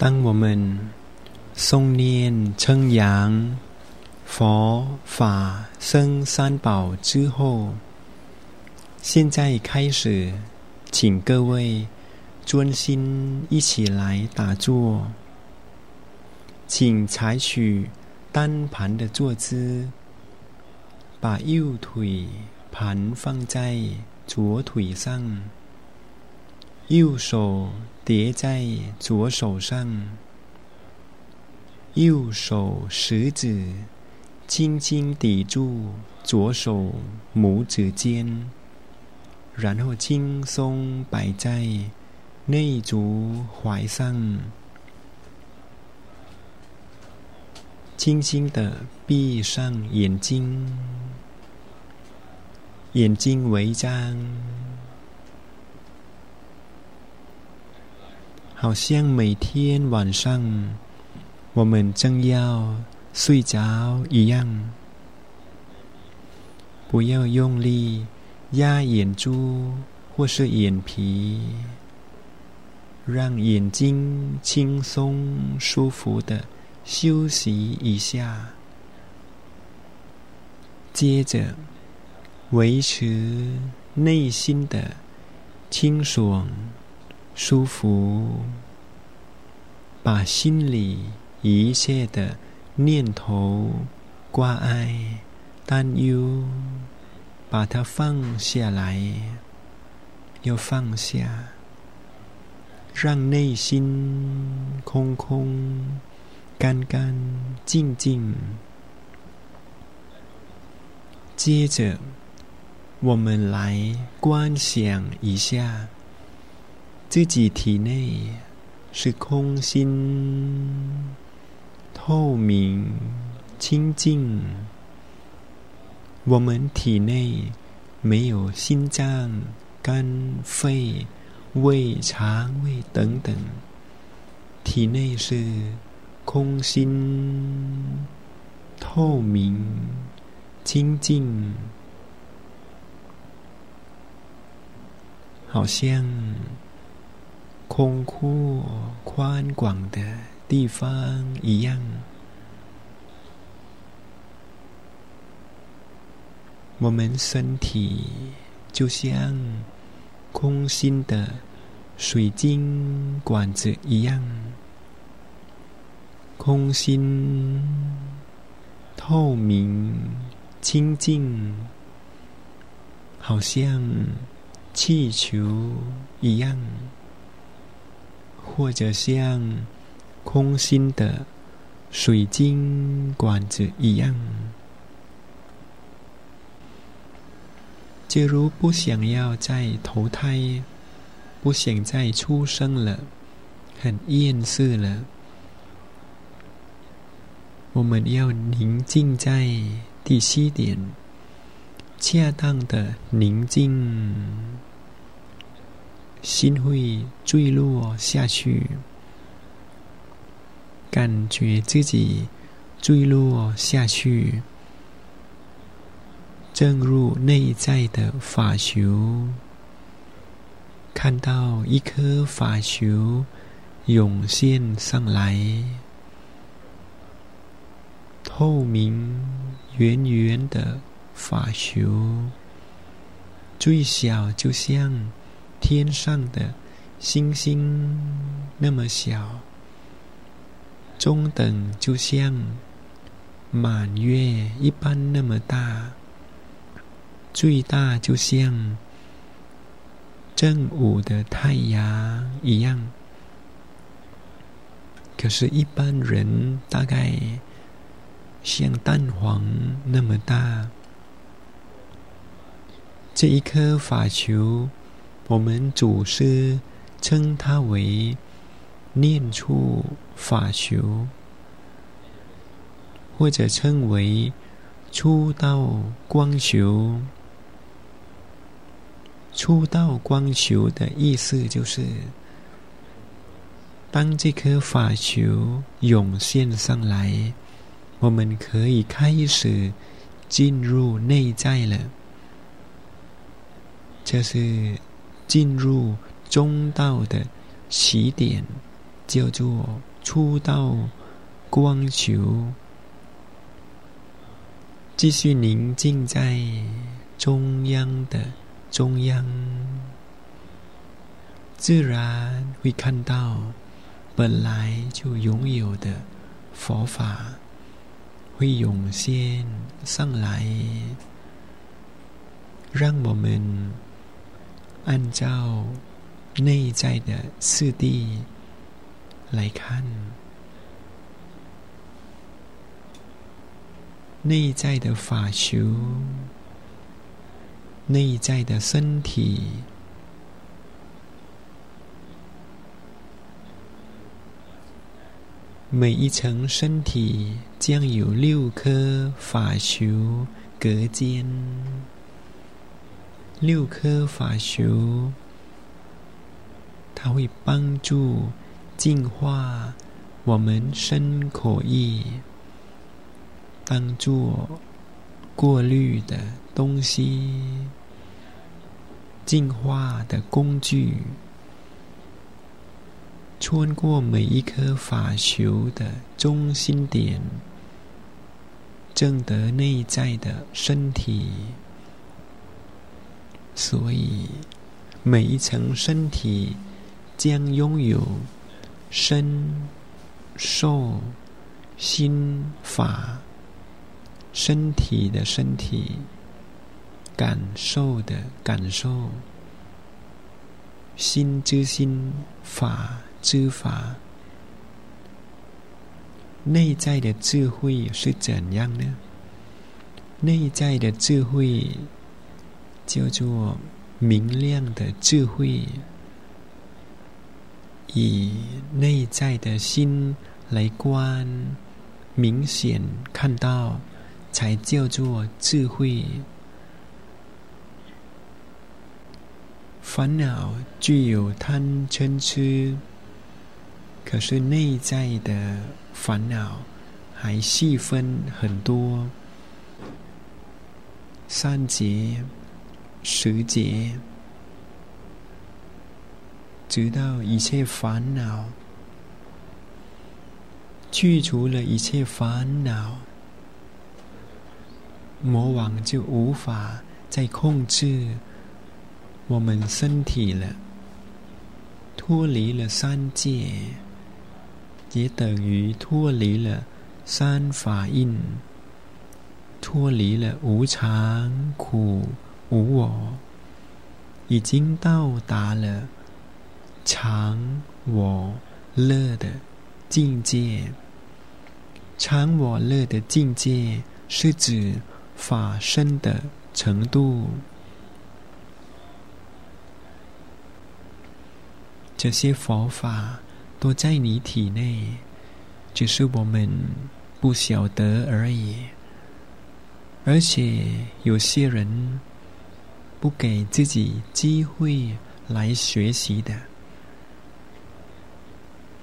当我们诵念称扬佛法僧三宝之后，现在开始，请各位专心一起来打坐，请采取单盘的坐姿，把右腿盘放在左腿上。右手叠在左手上，右手食指轻轻抵住左手拇指尖，然后轻松摆在内足踝上，轻轻的闭上眼睛，眼睛微张。好像每天晚上我们正要睡着一样，不要用力压眼珠或是眼皮，让眼睛轻松舒服的休息一下。接着，维持内心的清爽。舒服，把心里一切的念头、挂碍、担忧，把它放下来，要放下，让内心空空、干干净净。接着，我们来观想一下。自己体内是空心、透明、清净。我们体内没有心脏、肝、肺、胃、肠胃等等，体内是空心、透明、清净，好像。空阔宽广的地方一样，我们身体就像空心的水晶管子一样，空心、透明、清净，好像气球一样。或者像空心的水晶管子一样，假如不想要再投胎，不想再出生了，很厌世了，我们要宁静在第七点，恰当的宁静。心会坠落下去，感觉自己坠落下去，正入内在的法球，看到一颗法球涌现上来，透明圆圆的法球，最小就像。天上的星星那么小，中等就像满月一般那么大，最大就像正午的太阳一样。可是，一般人大概像蛋黄那么大。这一颗法球。我们祖师称它为念处法球，或者称为出道光球。出道光球的意思就是，当这颗法球涌现上来，我们可以开始进入内在了。这是。进入中道的起点，叫做出到光球，继续宁静在中央的中央，自然会看到本来就拥有的佛法会涌现上来，让我们按照内在的次第来看。内在的法修，内在的身体，每一层身体将有六颗法修隔间，六颗法球，它会帮助净化我们身口意。当做过滤的东西、净化的工具，穿过每一颗法球的中心点，正得内在的身体。所以，每一层身体将拥有身、受、心、法。身体的身体，感受的感受，心之心，法之法，内在的智慧是怎样呢？内在的智慧叫做明亮的智慧，以内在的心来观，明显看到。才叫做智慧。烦恼具有贪嗔痴，可是内在的烦恼还细分很多，三劫、时节，直到一切烦恼。去除了一切烦恼。魔王就无法再控制。我们身体了，脱离了三界，也等于脱离了三法印，脱离了无常、苦、无我，已经到达了常我乐的境界。常我乐的境界是指。法身的程度，这些佛法都在你体内，只是我们不晓得而已。而且有些人不给自己机会来学习的，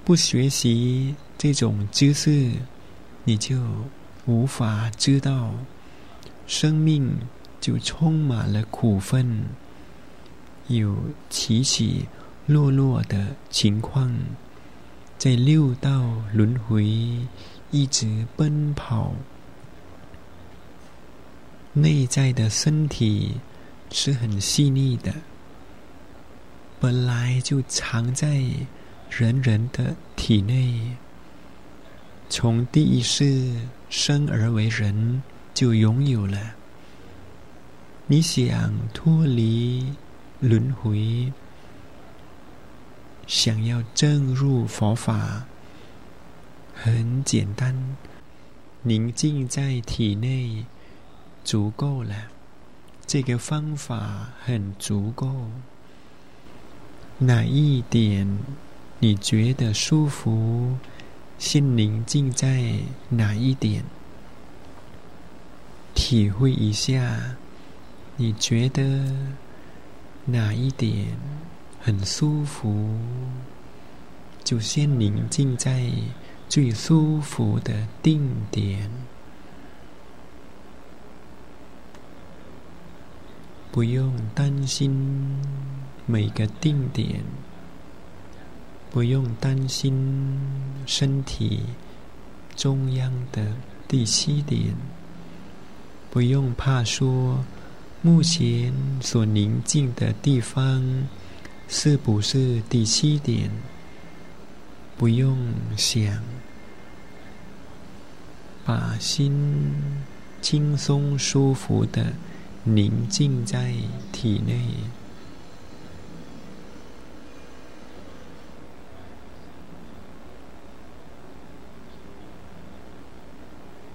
不学习这种知识，你就无法知道。生命就充满了苦分，有起起落落的情况，在六道轮回一直奔跑。内在的身体是很细腻的，本来就藏在人人的体内，从第一世生而为人。就拥有了。你想脱离轮回，想要证入佛法，很简单，宁静在体内足够了。这个方法很足够。哪一点你觉得舒服？心宁静在哪一点？体会一下，你觉得哪一点很舒服？就先宁静在最舒服的定点，不用担心每个定点不用担心身体中央的第七点，不用怕说目前所宁静的地方是不是第七点，不用想，把心轻松舒服的宁静在体内。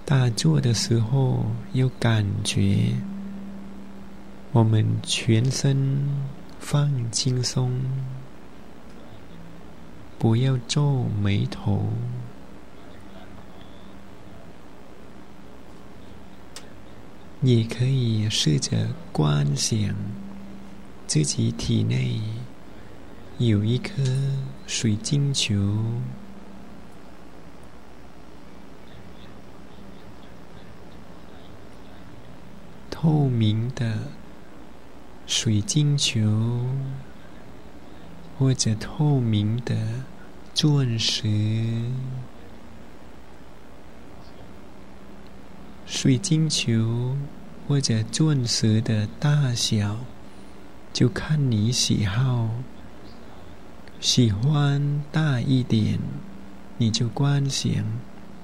打坐的时候，有感觉，我们全身放轻松，不要皱眉头，也可以试着观想自己体内有一颗水晶球。透明的水晶球，或者透明的钻石，水晶球或者钻石的大小，就看你喜好。喜欢大一点，你就观想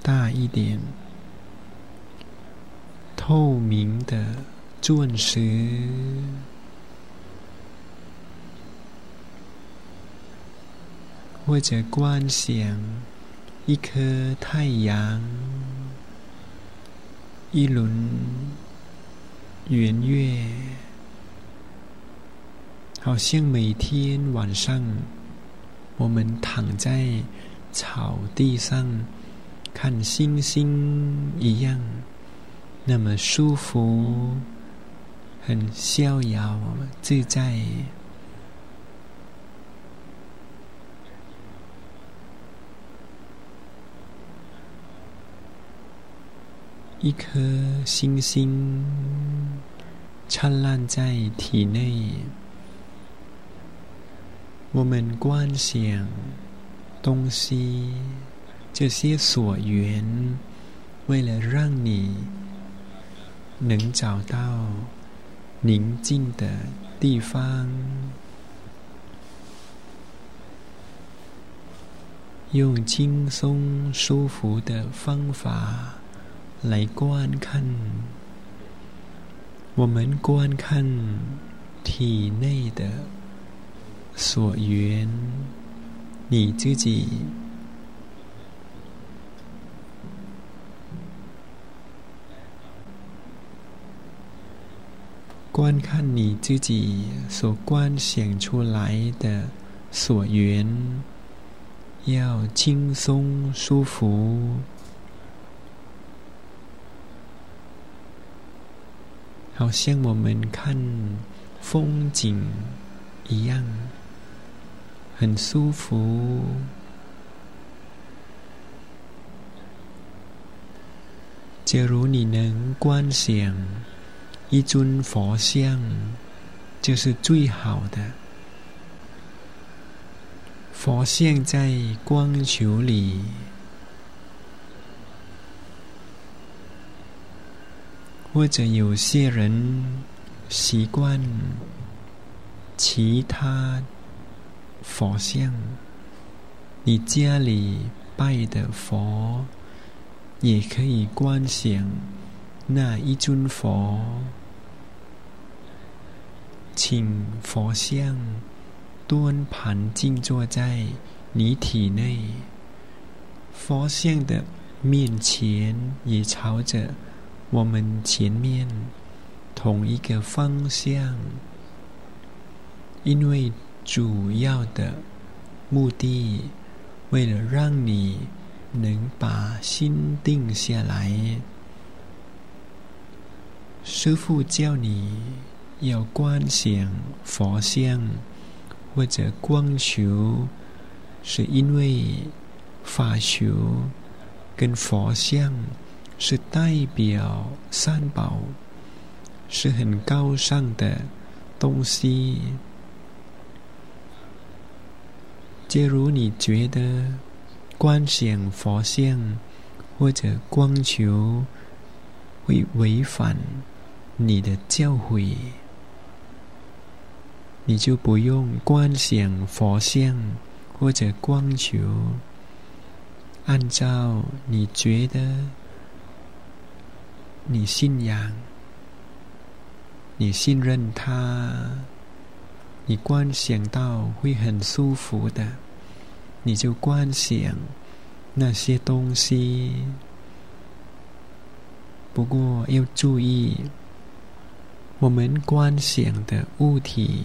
大一点。透明的钻石，或者观想一颗太阳，一轮圆月，好像每天晚上我们躺在草地上看星星一样。那么舒服，很逍遥自在。一颗星星灿烂在体内，我们观想东西，这些所缘，为了让你。能找到宁静的地方，用轻松舒服的方法来观看。我们观看体内的所缘，你自己。观看你自己所观想出来的所缘，要轻松舒服，好像我们看风景一样，很舒服。假如你能观想。一尊佛像就是最好的。佛像在光球里，或者有些人习惯其他佛像，你家里拜的佛也可以观想那一尊佛。请佛像端盘静坐在你体内，佛像的面前也朝着我们前面同一个方向，因为主要的目的，为了让你能把心定下来，师父叫你。要观想佛像或者光球，是因为法球跟佛像是代表三宝，是很高尚的东西。假如你觉得观想佛像或者光球会违反你的教诲，你就不用观想佛像或者光球，按照你觉得你信仰、你信任他。你观想到会很舒服的，你就观想那些东西。不过要注意，我们观想的物体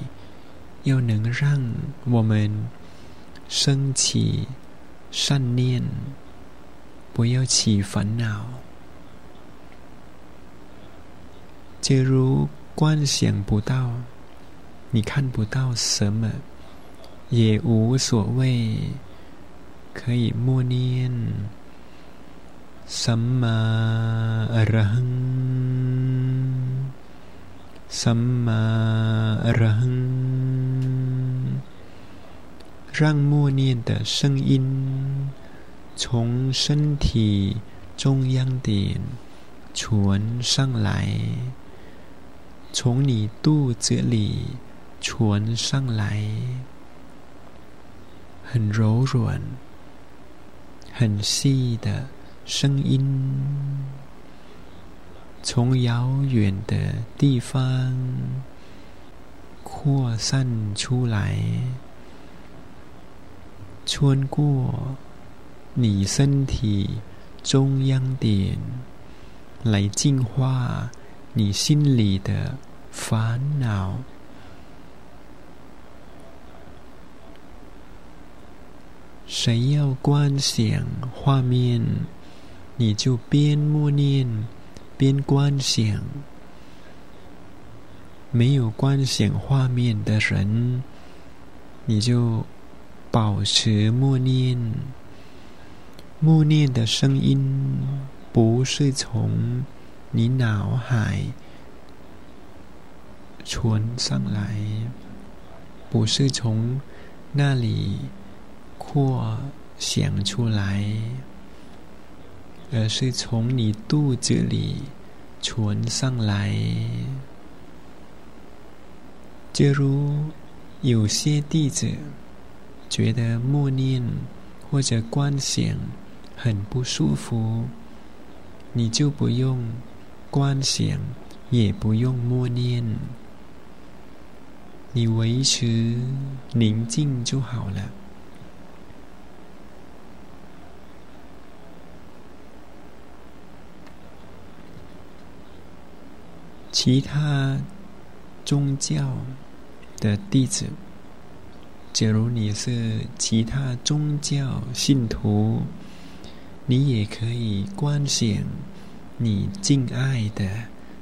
要能让我们升起善念，不要起烦恼。假如观想不到。你看不到什么，也无所谓，可以默念“什么人，什么人”，让默念的声音从身体中央点传上来，从你肚子里。传上来，很柔软、很细的声音，从遥远的地方扩散出来，穿过你身体中央点，来净化你心里的烦恼。谁要观想画面，你就边默念边观想。没有观想画面的人，你就保持默念。默念的声音不是从你脑海存上来，不是从那里。或想出来，而是从你肚子里传上来。假如有些弟子觉得默念或者观想很不舒服，你就不用观想，也不用默念，你维持宁静就好了。其他宗教的弟子，假如你是其他宗教信徒，你也可以观想你敬爱的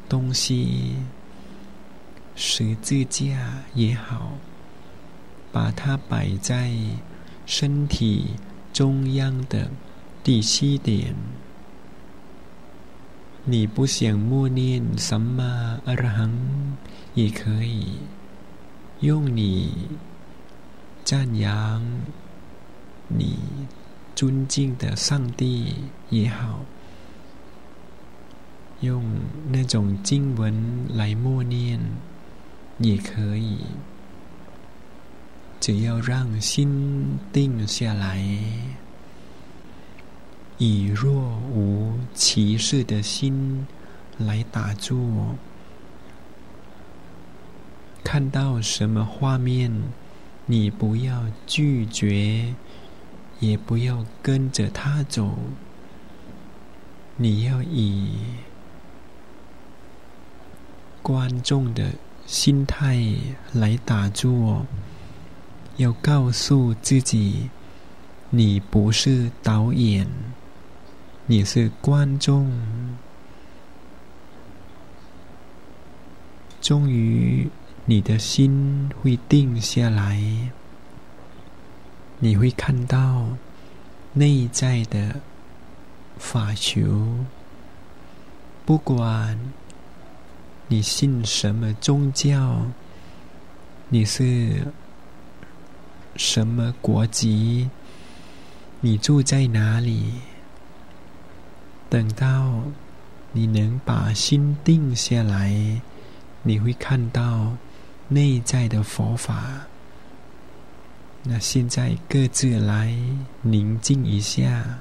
东西，十字架也好，把它摆在身体中央的第七点。你不想默念什么阿拉罕，也可以用你赞扬你尊敬的上帝也好，用那种经文来默念也可以，只要让心定下来。以若无其事的心来打坐，看到什么画面，你不要拒绝，也不要跟着他走，你要以观众的心态来打坐，要告诉自己，你不是导演。你是观众，终于你的心会定下来，你会看到内在的法球。不管你信什么宗教，你是什么国籍？你住在哪里？等到你能把心定下来，你会看到内在的佛法。那现在各自来宁静一下。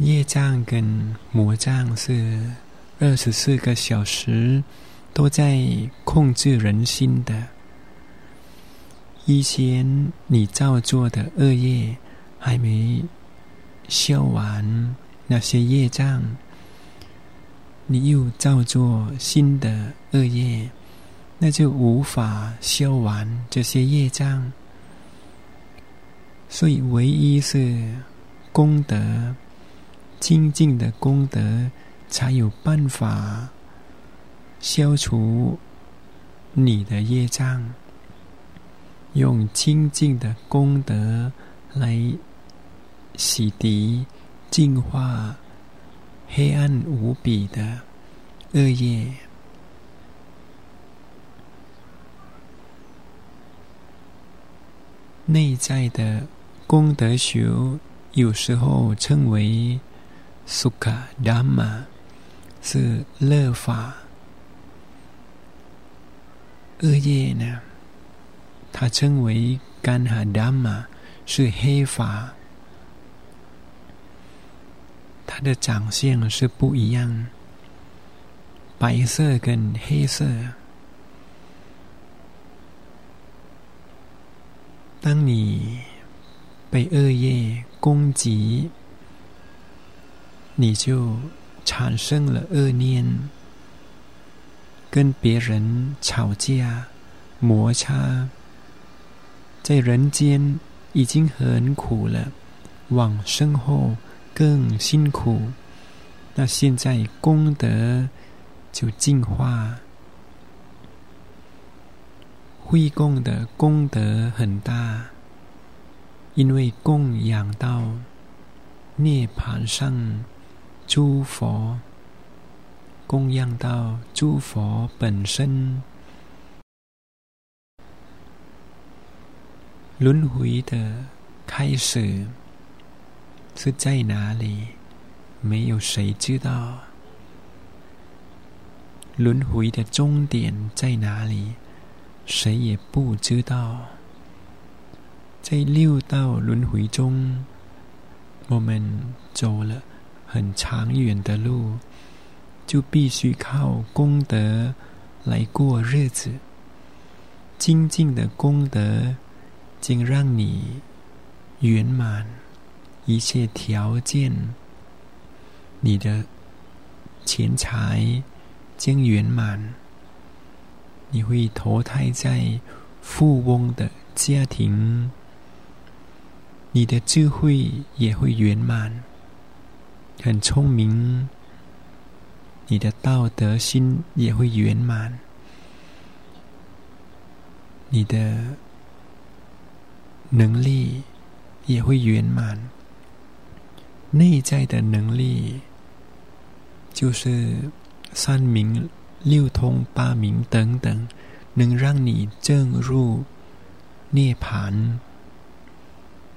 业障跟魔障是二十四个小时都在控制人心的。以前你造作的恶业还没消完，那些业障，你又造作新的恶业，那就无法消完这些业障。所以，唯一是功德。清净的功德，才有办法消除你的业障。用清净的功德来洗涤、净化黑暗无比的恶业。内在的功德修，有时候称为。苏卡达玛是乐法，恶业呢？它称为干哈达玛，是黑法。它的长相是不一样，白色跟黑色。当你被恶业攻击。你就产生了恶念，跟别人吵架、摩擦，在人间已经很苦了，往生后更辛苦。那现在功德就净化，会供的功德很大，因为供养到涅盘上。诸佛供养到诸佛本身，轮回的开始是在哪里？没有谁知道。轮回的终点在哪里？谁也不知道。在六道轮回中，我们走了。很长远的路，就必须靠功德来过日子。精进的功德，竟让你圆满一切条件。你的钱财将圆满，你会投胎在富翁的家庭，你的智慧也会圆满。很聪明，你的道德心也会圆满，你的能力也会圆满。内在的能力就是三明六通八明等等，能让你证入涅盘，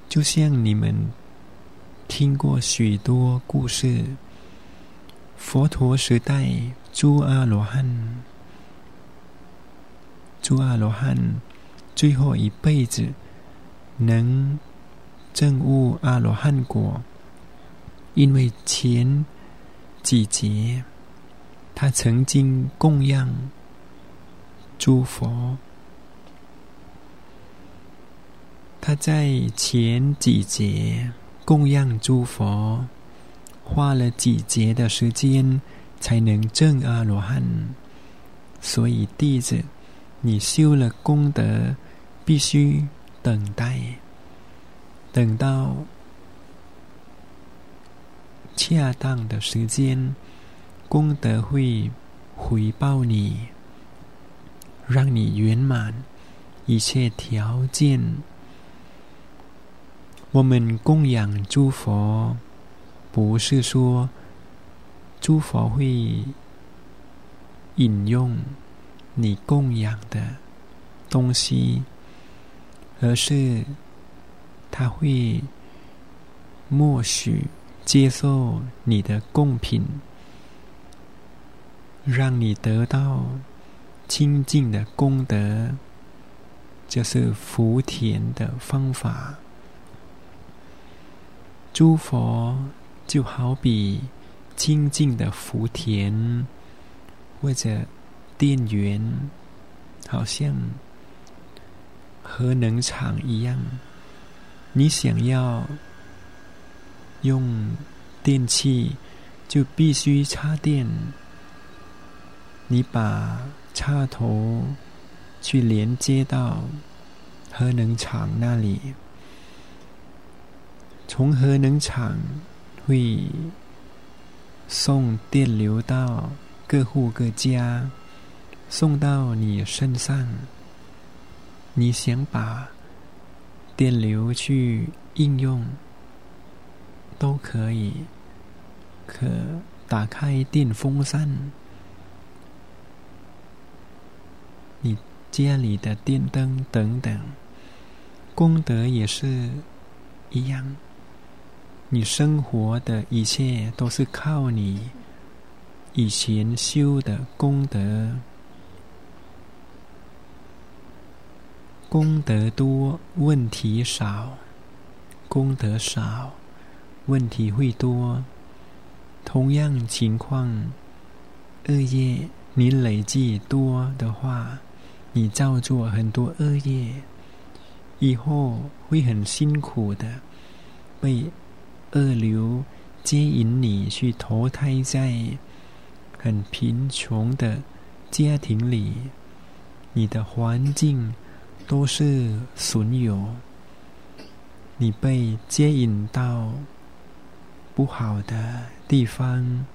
就像你们。听过许多故事，佛陀时代，诸阿罗汉，诸阿罗汉最后一辈子能证悟阿罗汉果，因为前几节他曾经供养诸佛，他在前几节。供养诸佛，花了几节的时间才能证阿罗汉。所以弟子，你修了功德，必须等待，等到恰当的时间，功德会回报你，让你圆满一切条件。我们供养诸佛，不是说诸佛会引用你供养的东西，而是他会默许接受你的贡品，让你得到清净的功德，这是福田的方法。诸佛就好比清净的福田或者电源，好像核能厂一样。你想要用电器，就必须插电。你把插头去连接到核能厂那里，从核能厂会送电流到各户各家，送到你身上。你想把电流去应用，都可以，可打开电风扇。你家里的电灯等等，功德也是一样。你生活的一切都是靠你以前修的功德，功德多，问题少；功德少，问题会多。同样情况，恶业你累计多的话。你造作很多恶业，以后会很辛苦的，被恶流接引你去投胎在很贫穷的家庭里，你的环境都是损友，你被接引到不好的地方，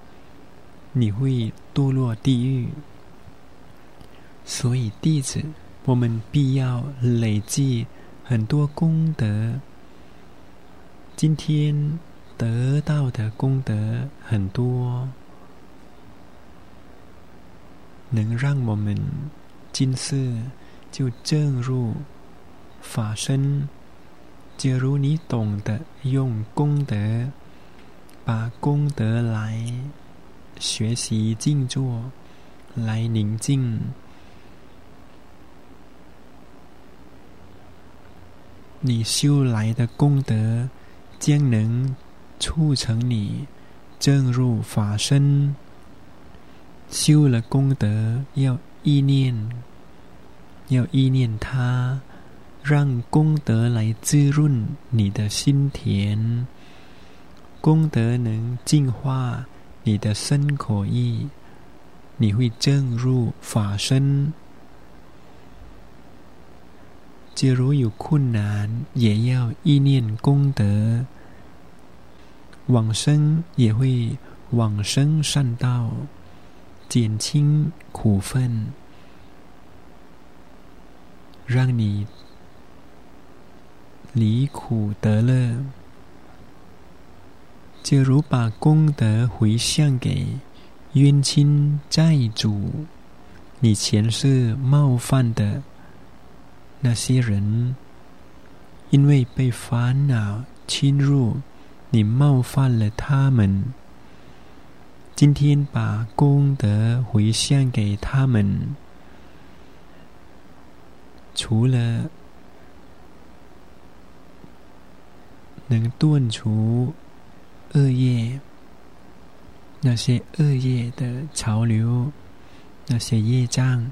你会堕落地狱。所以，弟子，我们必要累积很多功德。今天得到的功德很多，能让我们今世就正入法身。假如你懂得用功德，把功德来学习静坐，来宁静。你修来的功德，将能促成你正入法身。修了功德，要意念，要意念它，让功德来滋润你的心田。功德能净化你的身口意，你会正入法身。假如有困难，也要意念功德，往生也会往生善道，减轻苦分，让你离苦得乐。就如把功德回向给冤亲债主，你前世冒犯的。那些人因为被烦恼侵入，你冒犯了他们。今天把功德回向给他们，除了能断除恶业，那些恶业的潮流，那些业障，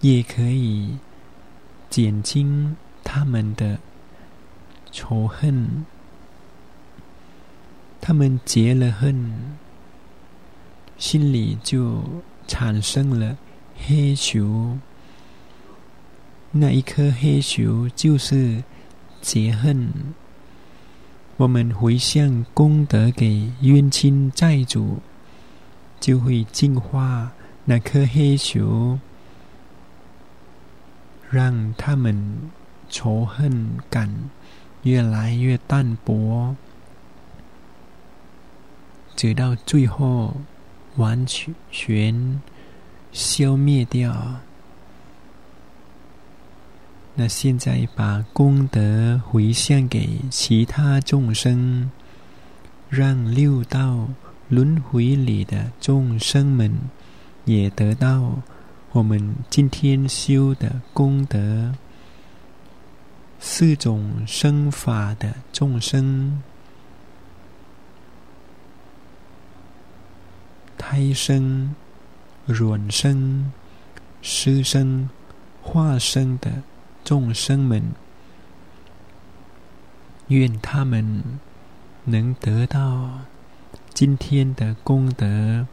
也可以。减轻他们的仇恨，他们结了恨，心里就产生了黑球。那一颗黑球就是结恨。我们回向功德给冤亲债主，就会净化那颗黑球。让他们仇恨感越来越淡薄，直到最后完全消灭掉。那现在把功德回向给其他众生，让六道轮回里的众生们也得到。我们今天修的功德，四种生法的众生，胎生、卵生、湿生、化生的众生们，愿他们能得到今天的功德。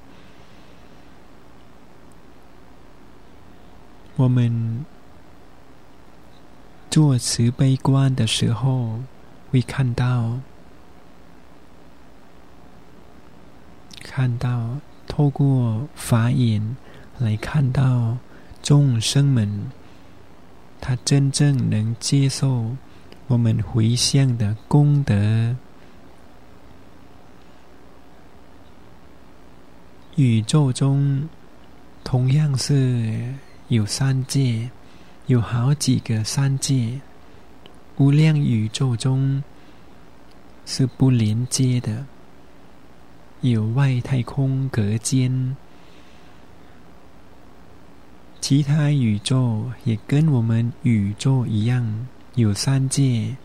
我们做慈悲观的时候，会看到，看到透过法眼来看到众生们，他真正能接受我们回向的功德。宇宙中同样是。有三界，有好几个三界，无量宇宙中是不连接的，有外太空隔间，其他宇宙也跟我们宇宙一样有三界，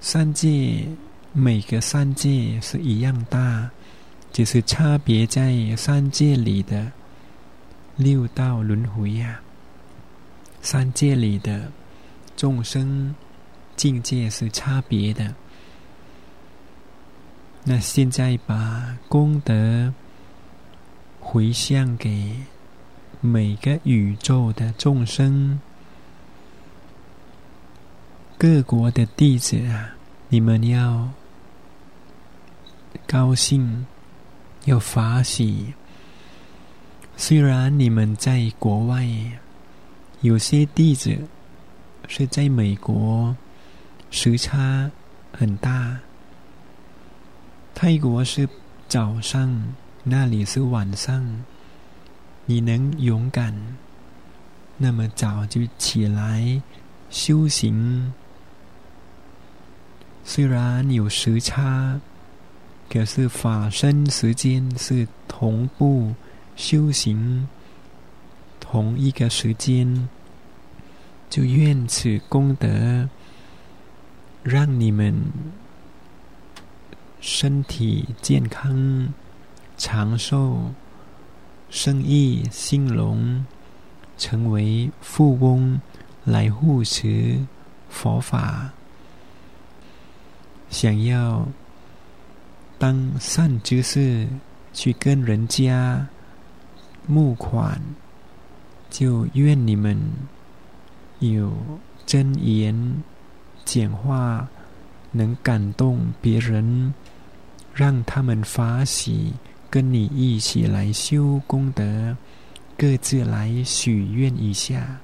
三界每个三界是一样大，只是差别在三界里的。六道轮回呀，三界里的众生境界是差别的。那现在把功德回向给每个宇宙的众生，各国的弟子啊，你们要高兴，要法喜。虽然你们在国外，有些弟子是在美国，时差很大。泰国是早上，那里是晚上。你能勇敢，那么早就起来修行。虽然有时差，可是法身时间是同步。修行同一个时间，就愿此功德让你们身体健康、长寿、生意兴隆，成为富翁来护持佛法。想要当善知识，去跟人家。募款，就愿你们有真言讲话，能感动别人，让他们发喜，跟你一起来修功德，各自来许愿一下。